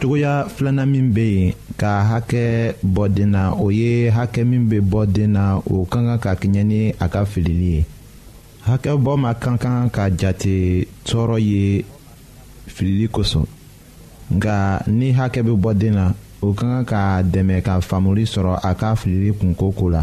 cogoya filanan min bɛ yen ka hakɛ bɔ den na o ye hakɛ min bɛ bɔ den na o ka kan ka kɛɲɛ ni a ka filili ye hakɛ bɔ ma ka kan ka jate tɔɔrɔ ye filili kosɔn nka ni hakɛ bɛ bɔ den na o ka kan ka dɛmɛ ka faamuli sɔrɔ a ka filili kunko ko la.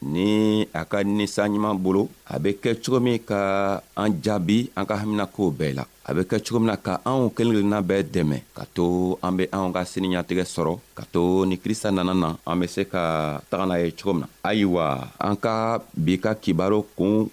ni a ka nisa ɲuman bolo a bɛ kɛ cogo min ka an jaabi an ka haminakow bɛɛ la a bɛ kɛ cogo min na ka anw kelenkelenna bɛɛ dɛmɛ ka to an bɛ anw ka siniɲatigɛ sɔrɔ ka to ni krista nana na an bɛ se ka tagana ye cogo min na ayiwa an ka bi ka kibaru kun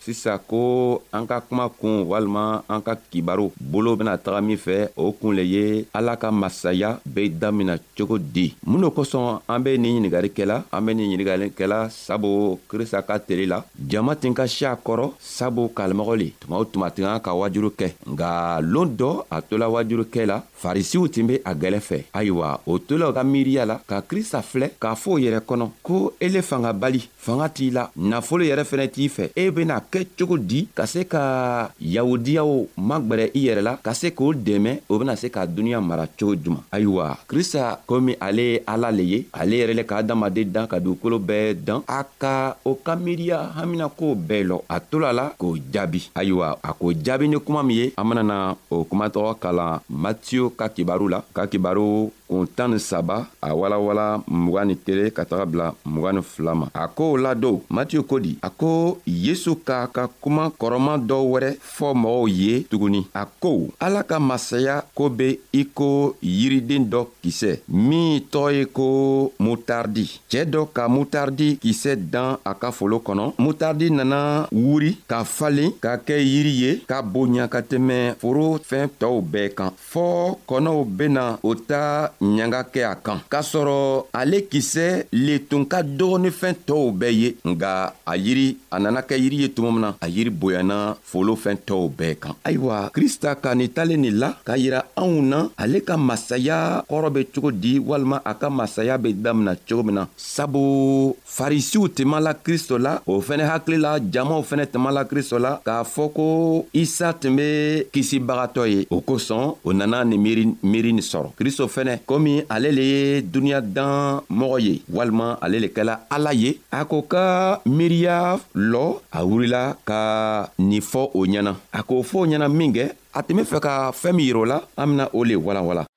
sisa ko an ka kuma kun walima an ka kibaru bolo bena taga min fɛ o kun le ye ala ka masaya be damina cogo di mun no kosɔn an be nin ɲiningari kɛla an be nin ɲiningari kɛla sabu krista ka teli la jama tin ka si a kɔrɔ sabu kalimɔgɔ le tuma o tuma tin ka wajuru kɛ nka loon dɔ a tola wajuru kɛ la farisiw tin be a gwɛlɛ fɛ ayiwa o tola ka miiriya la ka krista filɛ k'a fɔ o yɛrɛ kɔnɔ ko ele fanga bali fanga t'i la nafolo yɛrɛ fɛnɛ t'i fɛ e bena kɛ cogo di ka se ka yahudiyaw magwɛrɛ i yɛrɛ la ka se k'o dɛmɛ o bena se ka duniɲa mara cogo juman ayiwa krista komi ale ye ala le ye ale yɛrɛ le ka adamaden dan ka dugukolo bɛɛ dan a ka o ka miiriya haminakow bɛɛ lɔ a tola la k'o jaabi ayiwa a k'o jaabi ni kuma min ye an benana o kuma tɔgɔ kalan matiyo ka kibaru la ka kibaru kun tan ni saba a walawala mugan ni kelen ka taga bila mugan ni fila ma a ko la don matiyo ko di a ko yesu k'a ka kuma kɔrɔma dɔ wɛrɛ fɔ mɔgɔw ye tuguni a ko ala ka masaya ko be i ko yiriden dɔ kisɛ min tɔɔ ye ko mutardi cɛɛ dɔ ka mutardi kisɛ dan a ka folo kɔnɔ mutardi nana wuri ka falen ka kɛ yiri ye ka bonya ka tɛmɛ foro fɛn tɔɔw bɛɛ kan fɔɔ kɔnɔw bena o ta ɲanga kɛ a kan k'a sɔrɔ ale kisɛ le tun ka dɔgɔninfɛn tɔɔw bɛɛ ye nga a yiri a nana kɛ yiri ye tuma min na a yiri bonyana folo fɛn tɔɔw bɛɛ kan ayiwa krista ka ni talen nin la k'a yira anw na ale ka masaya kɔrɔ be cogo di walima a ka masaya be damina cogo min na sabu farisiw tɛma la kristo la o fɛnɛ hakili la jamaw fɛnɛ tɛma la kristo la k'a fɔ ko isa tun be kisibagatɔ ye o kosɔn o nana ni miiri miiri nin sɔrɔ kristo fɛnɛ komi ale le ye duniɲa dan mɔgɔ ye walima ale le kɛla ala ye a ko ka miiriya lɔ a wurila ka nin fɔ o ɲɛna a k'o fɔ o ɲɛna minkɛ a tun be fɛ ka fɛɛn min yirɛ o la an bena o le walanwala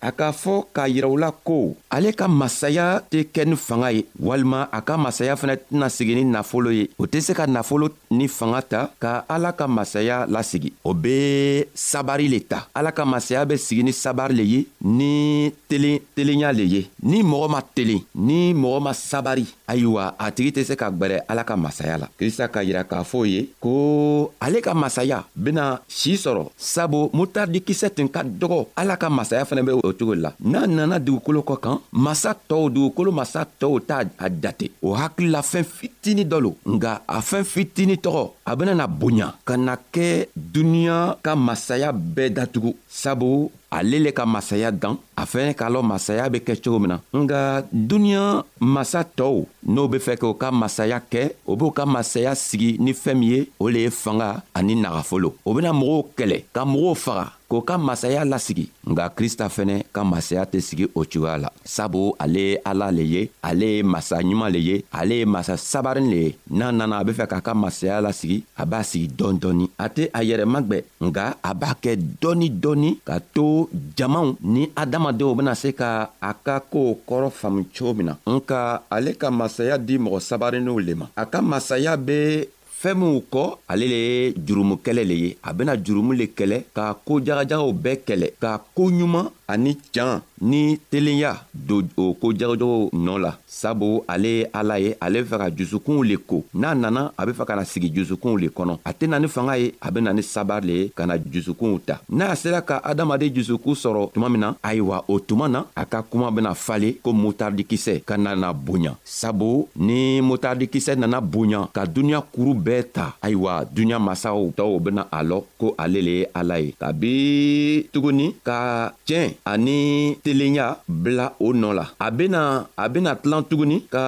a k'a fɔ k'a yira u la ko ale ka masaya tɛ kɛ ni fanga ye walima a ka masaya fana tɛna sigi ni nafolo ye o tɛ se ka nafolo ni fanga ta ka ala ka masaya lasigi o bɛ sabari le ta ala ka masaya bɛ sigi ni sabari le ye ni telen telenya le ye ni mɔgɔ ma telen ni mɔgɔ ma sabari ayiwa a tigi tɛ se ka gwɛrɛ ala ka masaya la krista ka yira k'a fɔ ye ko ale ka masaya bena si sɔrɔ sabu mutardi kisɛ tun ka dɔgɔ ala ka masaya fɛnɛ be o cogo la n'a nana dugukolo kɔ kan masa tɔɔw dugukolo masa tɔɔw t'a a jate o hakili la fɛn fitini dɔ lo nga a fɛn fitini tɔgɔ a benana bonya ka na kɛ duniɲa ka masaya bɛɛ datugu sabu ale le ka masaya dan a fɛnɛ k'a lɔn masaya be kɛ cogo min na nga duniɲa masa tɔɔw n'o be fɛ k'o ka masaya kɛ o b'o ka masaya sigi ni fɛɛn min ye o le ye fanga ani nagafolo o bena mɔgɔw kɛlɛ ka mɔgɔw faga k'o ka masaya lasigi nka krista fɛnɛ ka masaya tɛ sigi o cogoya la sabu ale ye ala le ye ale ye masa ɲuman le ye ale ye masa sabarin le ye n'a nana a be fɛ k'a ka masaya lasigi a b'a sigi dɔɔni dɔɔni a tɛ a yɛrɛ magwɛ nka a b'a kɛ dɔɔni dɔɔni ka to jamaw ni adamadenw bena se ka a ka koow kɔrɔ faamu cogo min na nka ale ka masaya di mɔgɔ sabarinninw le ma a ka masaya be fɛɛn minw kɔ ale le ye jurumu kɛlɛ le ye a bena jurumu le kɛlɛ k'a ko jagajagaw bɛɛ kɛlɛ k'a ko ɲuman ani can ni telenya don o ko jagojɔgɔw nɔ la sabu ale ye ala ye ale be fɛ ka jusukunw le ko n'a nana a be fɛ ka na sigi jusukunw le kɔnɔ a tɛna ni fanga ye a bena ni sabar le ye ka na jusukunw ta n'a sera ka adamaden jusuku sɔrɔ tuma min na ayiwa o tuma na a ka kuma bena fale ko mutardikisɛ ka nana bonya sabu ni mutardikisɛ nana bonya ka duniɲa kuru bɛɛ ta ayiwa duniɲa masaw tɔɔw bena a lɔ ko ale le ye ala ye ka be tuguni ka tiɲɛ ani telenya bila o nɔ la a bena a bena tilan tuguni ka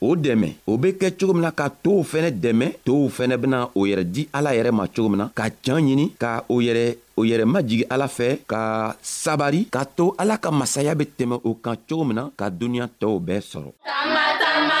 o dɛmɛ o be kɛ cogo min na ka tow fɛnɛ dɛmɛ tow fɛnɛ bena o yɛrɛ di ala yɛrɛ ma cogo min na ka can ɲini ka o yɛrɛ o yɛrɛ majigi ala fɛ ka sabari ka to ala ka masaya be tɛmɛ o kan cogo min na ka duniɲa tɔɔw bɛɛ sɔrɔ tama, tama,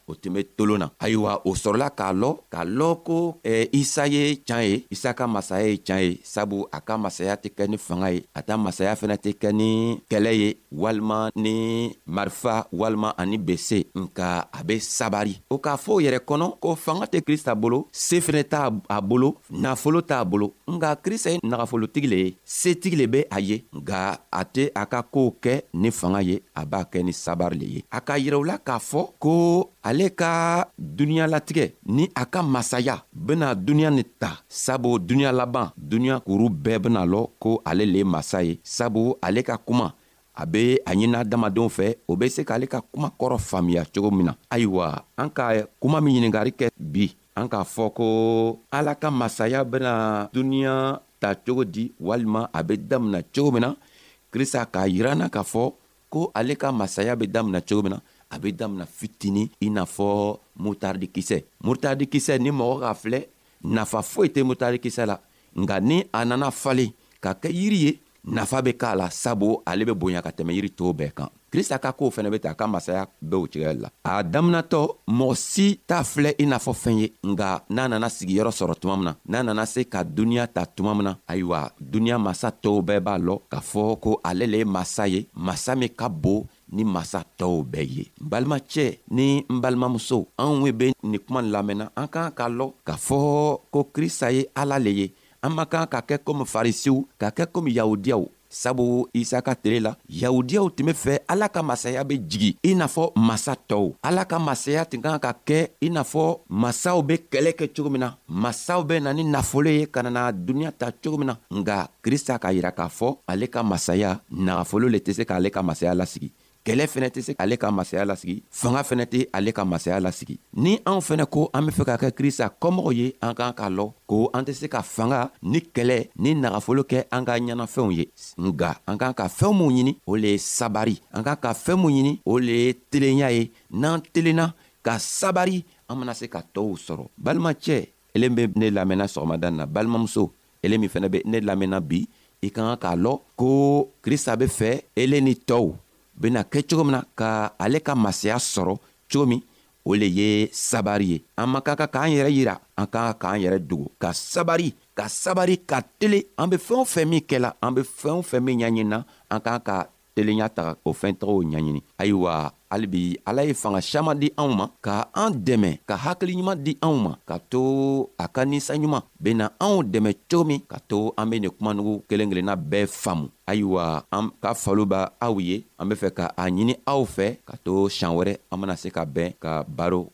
o tun be tolon na ayiwa o sɔrɔla k'a lɔ k'a lɔ ko eh, isa ye can ye isa ka masaya ye can ye sabu a ka masaya tɛ kɛ ni fanga ye a ta masaya fɛnɛ tɛ kɛ ni kɛlɛ ye walima ni marifa walima ani bese nka a be sabari o k'a fɔ o yɛrɛ kɔnɔ ko fanga tɛ krista bolo see fɛnɛ t'a a bolo nafolo t'a bolo nka krista ye nagafolotigi le ye setigi le bɛ a ye nka a tɛ a ka kow kɛ ni fanga ye a b'a kɛ ni sabari le ye a ka yirɛwula k'a fɔ ko ale ka duniyalatigɛ ni a ka masaya bena duniɲa ni ta sabu duniɲa laban duniɲa kuru bɛɛ bena lɔ ko ale le masa ye sabu ale ka kuma a be a ɲini adamadenw fɛ o be se k'ale ka kuma kɔrɔ faamiya cogo min na ayiwa an ka kuma min ɲiningari kɛ bi an k'a fɔ ko ala ka masaya bena duniɲa ta cogo di walima a bɛ damina cogo min na krista k'a yiran na k'a fɔ ko ale ka masaya bɛ damina cogo min na a bɛ damina fitini i n'a fɔ mutardikisɛ mutardikisɛ ni mɔgɔ k'a filɛ nafa foyi tɛ mutardikisɛ la nka ni a nana falen ka kɛ yiri ye nafa bɛ k'a la sabu ale bɛ bonya ka tɛmɛ yiri tɔw bɛɛ kan krista ka koow fɛnɛ be ta a ka masaya bɛɛ cɛgɛ la a daminatɔ mɔgɔ si t'a filɛ i n'a fɔ fɛn ye nga n'a nana sigiyɔrɔ sɔrɔ tuma min na n'a nana se ka duniɲa ta tuma min na ayiwa duniɲa masa tɔɔw bɛɛ b'a lɔ k'a fɔ ko ale le ye masa ye masa min ka bon ni masa tɔɔw bɛɛ ye n balimacɛ ni n balimamuso anw be nin kuma lamɛnna an k'an k'a lɔ k'a fɔ ko krista ye ala le ye an man kan ka kɛ komi farisiw ka kɛ komi yahudiyaw sabu isa ka tile la yahudiyaw tun be fɛ ala ka masaya be jigi i n'a fɔ masa tɔw ala ka masaya tun kan ka kɛ i n'a fɔ masaw be kɛlɛ kɛ cogo min na masaw be na ni nafolo ye ka nana duniɲa ta cogo min na nga krista k'a yira k'a fɔ ale ka masaya nagafolo le tɛ se k'ale ka masaya lasigi kɛlɛ fɛnɛ tɛ se ale ka masaya lasigi fanga fɛnɛ tɛ ale ka masaya lasigi ni anw fɛnɛ ko an be fɛ ka kɛ krista kɔmɔgɔ ye an k'an k'a lɔ ko an tɛ se ka fanga ni kɛlɛ ni nagafolo kɛ an ka ɲɛnafɛnw ye nga an k'an ka fɛɛn minw ɲini o le ye sabari an k'an ka fɛɛn minw ɲini o le ye telenya ye n'an telenna ka sabari an mana se ka tɔɔw sɔrɔ balimacɛ elen be ne lamɛnna sɔgɔmada na balimamuso ele min fɛnɛ be ne lamɛnna bi i ka kan k'a lɔ ko krista be fɛ ele ni tɔɔw bena kɛ cogo min na ka ale ka masaya sɔrɔ cogo min o le ye sabari ye an man ka ka k'an yɛrɛ yira an ka ka k'an yɛrɛ dogo ka sabari ka sabari ka tele an be fɛɛn o fɛn min kɛla an be fɛɛn o fɛn min ɲaɲinina an ka ka telenya ta o fɛn tɔgɔw ɲaɲini ayiwa halibi ala ye fanga siaman di anw ma ka an dɛmɛ ka hakili ɲuman di anw ma ka to a ka ninsa ɲuman bena anw dɛmɛ cogo min ka to an be nin kumanugu kelen kelenna bɛɛ faamu ayiwa an ka falo b' aw ye an be fɛ ka a ɲini aw fɛ ka to sian wɛrɛ an bena se ka bɛn ka baro